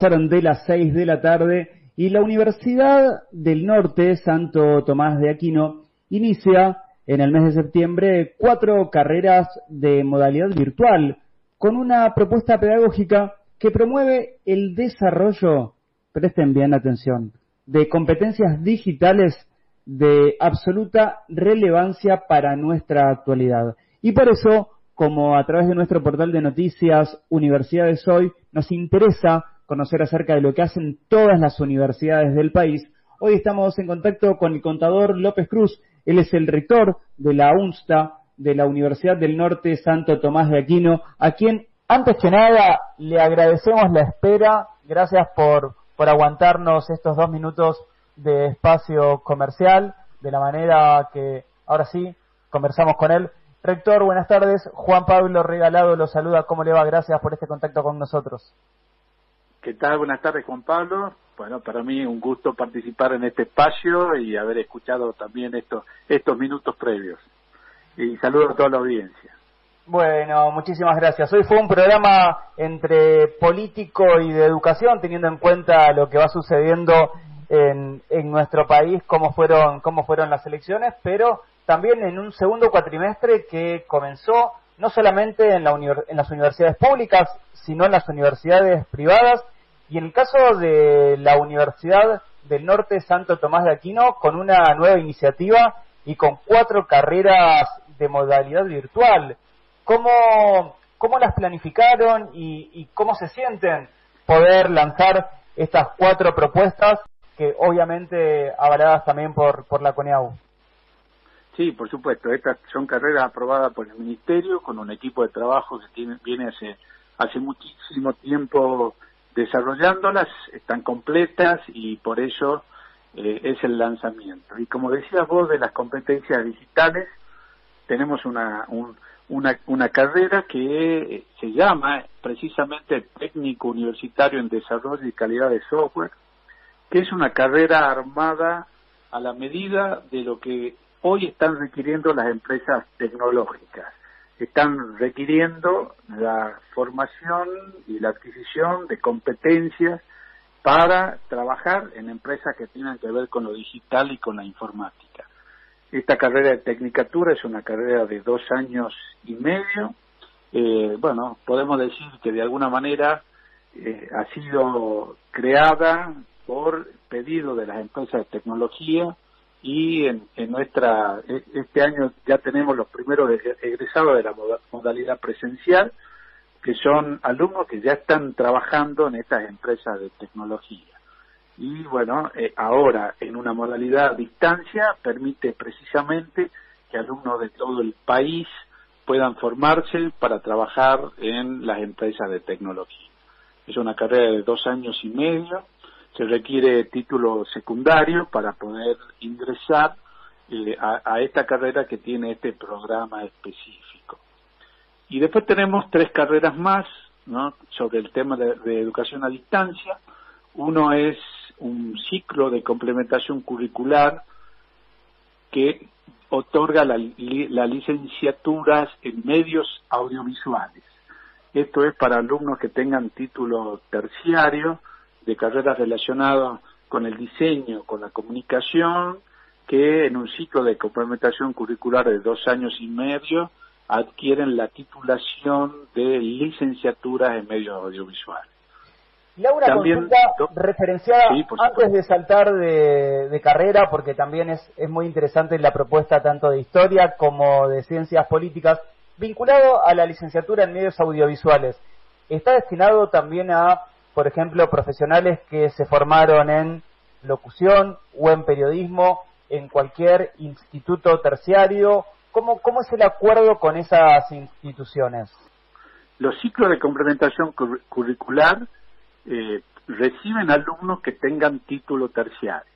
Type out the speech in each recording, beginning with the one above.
de las 6 de la tarde y la Universidad del Norte, Santo Tomás de Aquino, inicia en el mes de septiembre cuatro carreras de modalidad virtual con una propuesta pedagógica que promueve el desarrollo, presten bien atención, de competencias digitales de absoluta relevancia para nuestra actualidad. Y por eso, como a través de nuestro portal de noticias Universidades Hoy, nos interesa conocer acerca de lo que hacen todas las universidades del país. Hoy estamos en contacto con el contador López Cruz. Él es el rector de la UNSTA, de la Universidad del Norte Santo Tomás de Aquino, a quien antes que nada le agradecemos la espera. Gracias por, por aguantarnos estos dos minutos de espacio comercial, de la manera que ahora sí conversamos con él. Rector, buenas tardes. Juan Pablo Regalado lo saluda. ¿Cómo le va? Gracias por este contacto con nosotros. ¿Qué tal? Buenas tardes, Juan Pablo. Bueno, para mí un gusto participar en este espacio y haber escuchado también estos, estos minutos previos. Y saludo a toda la audiencia. Bueno, muchísimas gracias. Hoy fue un programa entre político y de educación, teniendo en cuenta lo que va sucediendo en, en nuestro país, cómo fueron, cómo fueron las elecciones, pero también en un segundo cuatrimestre que comenzó no solamente en, la en las universidades públicas, sino en las universidades privadas. Y en el caso de la Universidad del Norte Santo Tomás de Aquino, con una nueva iniciativa y con cuatro carreras de modalidad virtual. ¿Cómo, cómo las planificaron y, y cómo se sienten poder lanzar estas cuatro propuestas que obviamente avaladas también por, por la CONEAU? Sí, por supuesto. Estas son carreras aprobadas por el Ministerio con un equipo de trabajo que tiene, viene hace, hace muchísimo tiempo desarrollándolas, están completas y por eso eh, es el lanzamiento. Y como decías vos de las competencias digitales, tenemos una, una, una carrera que se llama precisamente Técnico Universitario en Desarrollo y Calidad de Software, que es una carrera armada a la medida de lo que hoy están requiriendo las empresas tecnológicas. Están requiriendo la formación y la adquisición de competencias para trabajar en empresas que tengan que ver con lo digital y con la informática. Esta carrera de tecnicatura es una carrera de dos años y medio. Eh, bueno, podemos decir que de alguna manera eh, ha sido creada por pedido de las empresas de tecnología y en, nuestra e, este año ya tenemos los primeros egresados de la modalidad presencial que son alumnos que ya están trabajando en estas empresas de tecnología. Y bueno eh, ahora en una modalidad a distancia permite precisamente que alumnos de todo el país puedan formarse para trabajar en las empresas de tecnología. Es una carrera de dos años y medio se requiere título secundario para poder ingresar eh, a, esta carrera que tiene este programa específico. Y después tenemos tres carreras más sobre el tema de, educación a distancia. Uno es un ciclo de complementación curricular que otorga las la licenciaturas en medios audiovisuales. Esto es para alumnos que tengan título terciario de carreras relacionadas con el diseño, con la comunicación, que en un ciclo de complementación curricular de dos años y medio adquieren la titulación de licenciatura en medios audiovisuales. Laura, También, consulta referenciada antes de saltar de, de, carrera, porque también es, es muy interesante la propuesta tanto de historia como de ciencias políticas, vinculado a la licenciatura en medios audiovisuales. ¿Está destinado también a por ejemplo, profesionales que se formaron en locución o en periodismo en cualquier instituto terciario. ¿Cómo, cómo es el acuerdo con esas instituciones? Los ciclos de complementación curricular eh, reciben alumnos que tengan título terciario.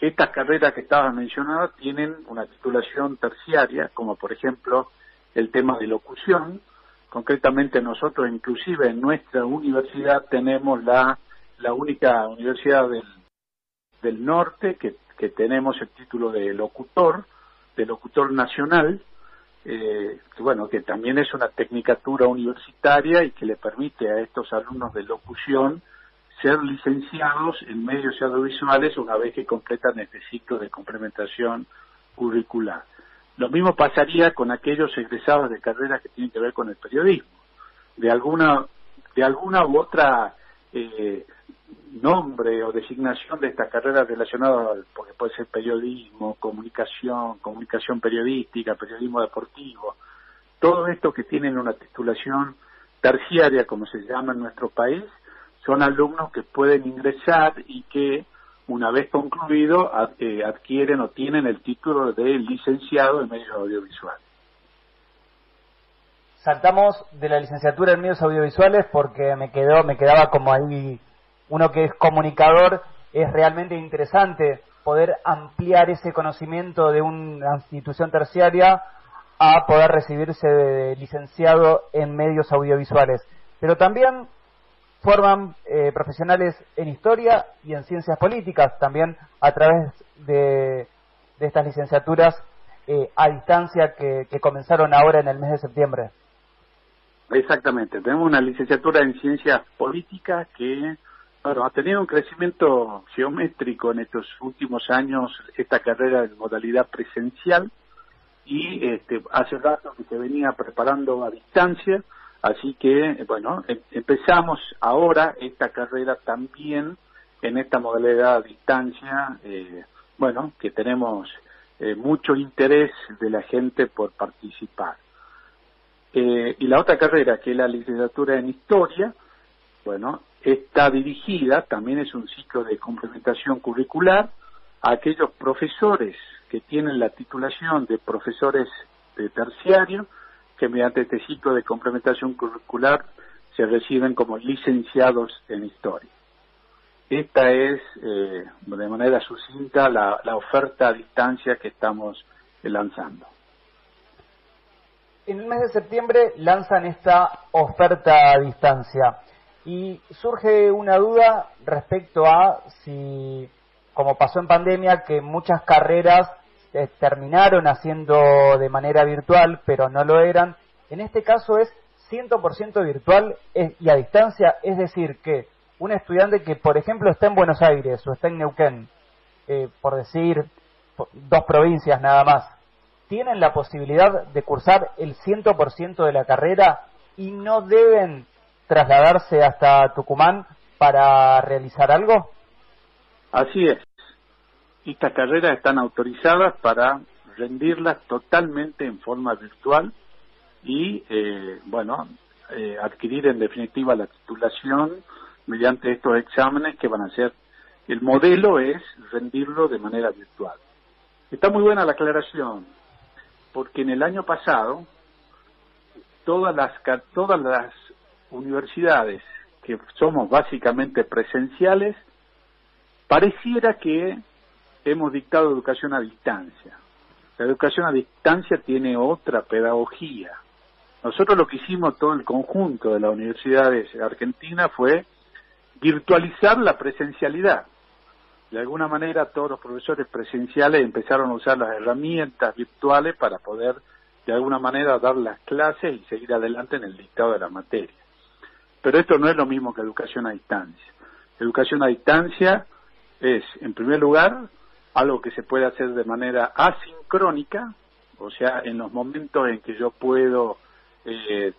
Estas carreras que estabas mencionando tienen una titulación terciaria, como por ejemplo el tema de locución, concretamente nosotros inclusive en nuestra universidad tenemos la, la única universidad del, del norte que, que tenemos el título de locutor, de locutor nacional, eh, bueno, que también es una tecnicatura universitaria y que le permite a estos alumnos de locución ser licenciados en medios audiovisuales una vez que completan este ciclo de complementación curricular. Lo mismo pasaría con aquellos egresados de carreras que tienen que ver con el periodismo. De alguna, de alguna u otra eh, nombre o designación de esta carrera relacionada, porque puede ser periodismo, comunicación, comunicación periodística, periodismo deportivo, todo esto que tienen una titulación terciaria, como se llama en nuestro país, son alumnos que pueden ingresar y que una vez concluido eh, adquieren o tienen el título de licenciado en medios audiovisuales. Saltamos de la licenciatura en medios audiovisuales porque me quedó me quedaba como ahí uno que es comunicador es realmente interesante poder ampliar ese conocimiento de una institución terciaria a poder recibirse de licenciado en medios audiovisuales. Pero también forman eh, profesionales en historia y en ciencias políticas, también a través de, estas licenciaturas eh, a distancia que, comenzaron ahora en el mes de septiembre. Exactamente, tenemos una licenciatura en ciencias políticas que bueno, ha tenido un crecimiento geométrico en estos últimos años esta carrera en modalidad presencial. Y este, hace rato que se venía preparando a distancia Así que, bueno, em, empezamos ahora esta carrera también en esta modalidad a distancia, eh, bueno, que tenemos eh, mucho interés de la gente por participar. Eh, y la otra carrera, que es la licenciatura en historia, bueno, está dirigida, también es un ciclo de complementación curricular, a aquellos profesores que tienen la titulación de profesores de terciario, que mediante este ciclo de complementación curricular se reciben como licenciados en historia. Esta es, eh, de manera sucinta, la, oferta a distancia que estamos lanzando. En el mes de septiembre lanzan esta oferta a distancia y surge una duda respecto a si, como pasó en pandemia, que muchas carreras eh, terminaron haciendo de manera virtual, pero no lo eran. En este caso es 100% virtual y a distancia, es decir, que un estudiante que, por ejemplo, está en Buenos Aires o está en Neuquén, eh, por decir dos provincias nada más, tienen la posibilidad de cursar el 100% de la carrera y no deben trasladarse hasta Tucumán para realizar algo? Así es estas carreras están autorizadas para rendirlas totalmente en forma virtual y, eh, bueno, eh, adquirir en definitiva la titulación mediante estos exámenes que van a ser, el modelo es rendirlo de manera virtual. Está muy buena la aclaración, porque en el año pasado todas las, todas las universidades que somos básicamente presenciales, pareciera que hemos dictado educación a distancia. La educación a distancia tiene otra pedagogía. Nosotros lo que hicimos todo el conjunto de las universidades argentinas fue virtualizar la presencialidad. De alguna manera todos los profesores presenciales empezaron a usar las herramientas virtuales para poder de alguna manera dar las clases y seguir adelante en el dictado de la materia. Pero esto no es lo mismo que educación a distancia. Educación a distancia es, en primer lugar, algo que se puede hacer de manera asincrónica, o sea, en los momentos en que yo puedo eh,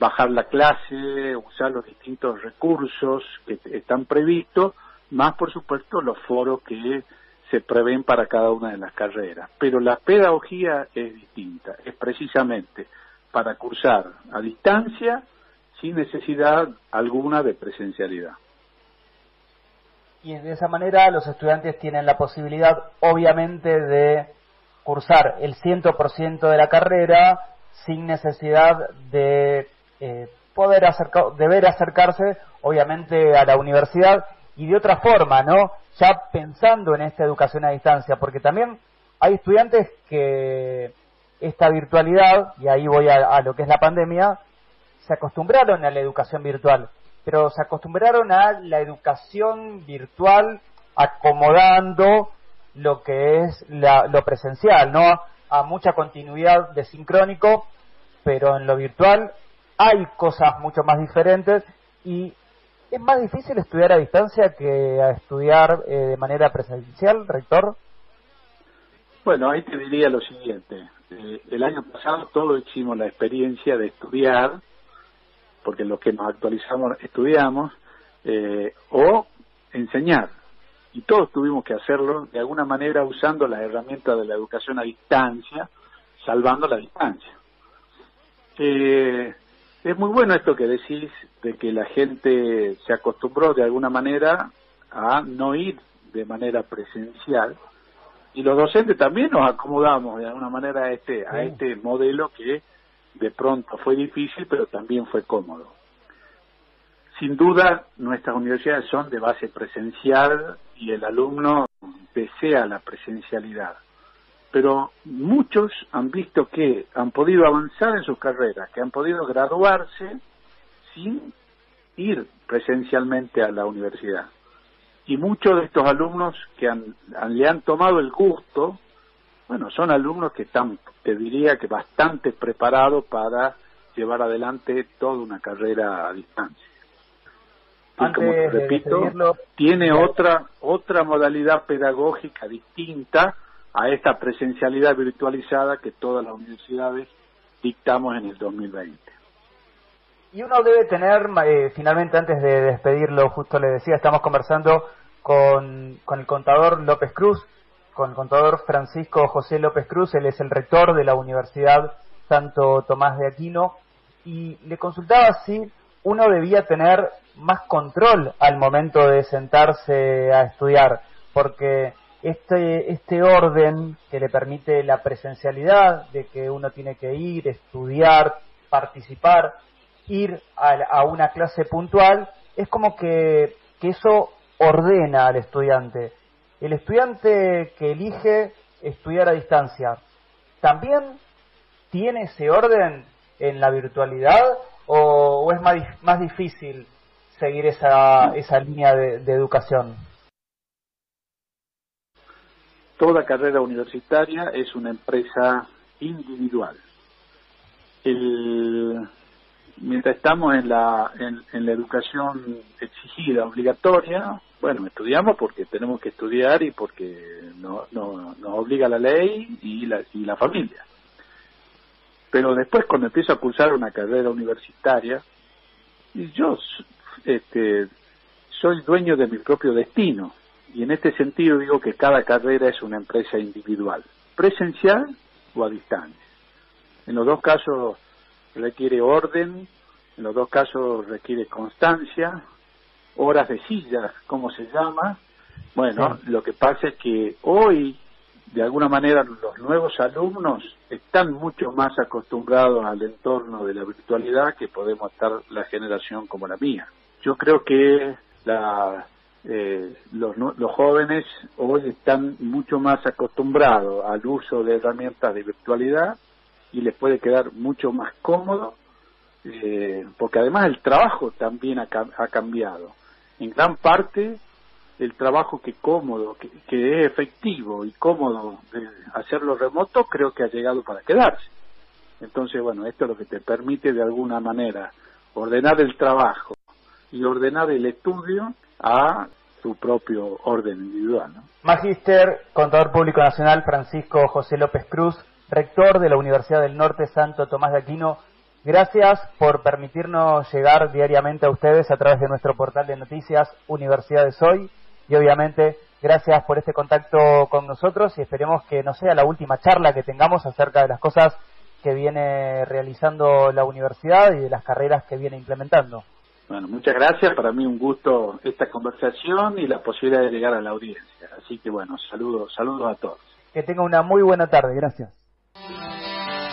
bajar la clase, usar los distintos recursos que están previstos, más por supuesto los foros que se prevén para cada una de las carreras. Pero la pedagogía es distinta, es precisamente para cursar a distancia sin necesidad alguna de presencialidad y de esa manera los estudiantes tienen la posibilidad, obviamente, de cursar el 100% de la carrera sin necesidad de eh, poder acercar, deber acercarse, obviamente, a la universidad y de otra forma, ¿no? Ya pensando en esta educación a distancia, porque también hay estudiantes que esta virtualidad, y ahí voy a lo que es la pandemia, se acostumbraron a la educación virtual pero se acostumbraron a la educación virtual acomodando lo que es lo presencial, ¿no? A mucha continuidad de sincrónico, pero en lo virtual hay cosas mucho más diferentes y ¿Es más difícil estudiar a distancia que a estudiar eh, de manera presencial, rector? Bueno, ahí te diría lo siguiente. Eh, el año pasado todos hicimos la experiencia de estudiar, porque los que nos actualizamos estudiamos, eh, o enseñar. Y todos tuvimos que hacerlo de alguna manera usando las herramientas de la educación a distancia, salvando la distancia. Eh, es muy bueno esto que decís de que la gente se acostumbró de alguna manera a no ir de manera presencial y los docentes también nos acomodamos de alguna manera a este a este modelo que de pronto fue difícil pero también fue cómodo. Sin duda nuestras universidades son de base presencial y el alumno desea la presencialidad pero muchos han visto que han podido avanzar en sus carreras, que han podido graduarse sin ir presencialmente a la universidad. Y muchos de estos alumnos que han, le han tomado el gusto, bueno, son alumnos que están, te diría que bastante preparados para llevar adelante toda una carrera a distancia. Y como te repito, tiene otra otra modalidad pedagógica distinta a esta presencialidad virtualizada que todas las universidades dictamos en el 2020. Y uno debe tener, eh, finalmente antes de despedirlo, justo le decía, estamos conversando con, con el contador López Cruz, con el contador Francisco José López Cruz, él es el rector de la Universidad Santo Tomás de Aquino, y le consultaba si uno debía tener más control al momento de sentarse a estudiar, porque este, este orden que le permite la presencialidad, de que uno tiene que ir, estudiar, participar, ir a, una clase puntual, es como que, que eso ordena al estudiante. El estudiante que elige estudiar a distancia, ¿también tiene ese orden en la virtualidad o, es más, difícil seguir esa, esa línea de educación? toda carrera universitaria es una empresa individual. mientras estamos en la, en, la educación exigida, obligatoria, bueno, estudiamos porque tenemos que estudiar y porque no, no, nos obliga la ley y la, y la familia. Pero después cuando empiezo a cursar una carrera universitaria, yo este, soy dueño de mi propio destino y en este sentido digo que cada carrera es una empresa individual, presencial o a distancia. En los dos casos requiere orden, en los dos casos requiere constancia, horas de sillas, como se llama. Bueno, lo que pasa es que hoy, de alguna manera, los nuevos alumnos están mucho más acostumbrados al entorno de la virtualidad que podemos estar la generación como la mía. Yo creo que la eh, los, los jóvenes hoy están mucho más acostumbrados al uso de herramientas de virtualidad y les puede quedar mucho más cómodo eh, porque además el trabajo también ha, ha, cambiado. En gran parte el trabajo que cómodo, que, que es efectivo y cómodo de hacerlo remoto, creo que ha llegado para quedarse. Entonces, bueno, esto es lo que te permite de alguna manera ordenar el trabajo y ordenar el estudio a su propio orden individual. ¿no? Magíster, Contador Público Nacional Francisco José López Cruz, rector de la Universidad del Norte Santo Tomás de Aquino, gracias por permitirnos llegar diariamente a ustedes a través de nuestro portal de noticias Universidades Hoy y obviamente gracias por este contacto con nosotros y esperemos que no sea la última charla que tengamos acerca de las cosas que viene realizando la universidad y de las carreras que viene implementando. Bueno, muchas gracias. Para mí un gusto esta conversación y la posibilidad de llegar a la audiencia. Así que bueno, saludos, saludos a todos. Que tenga una muy buena tarde. Gracias.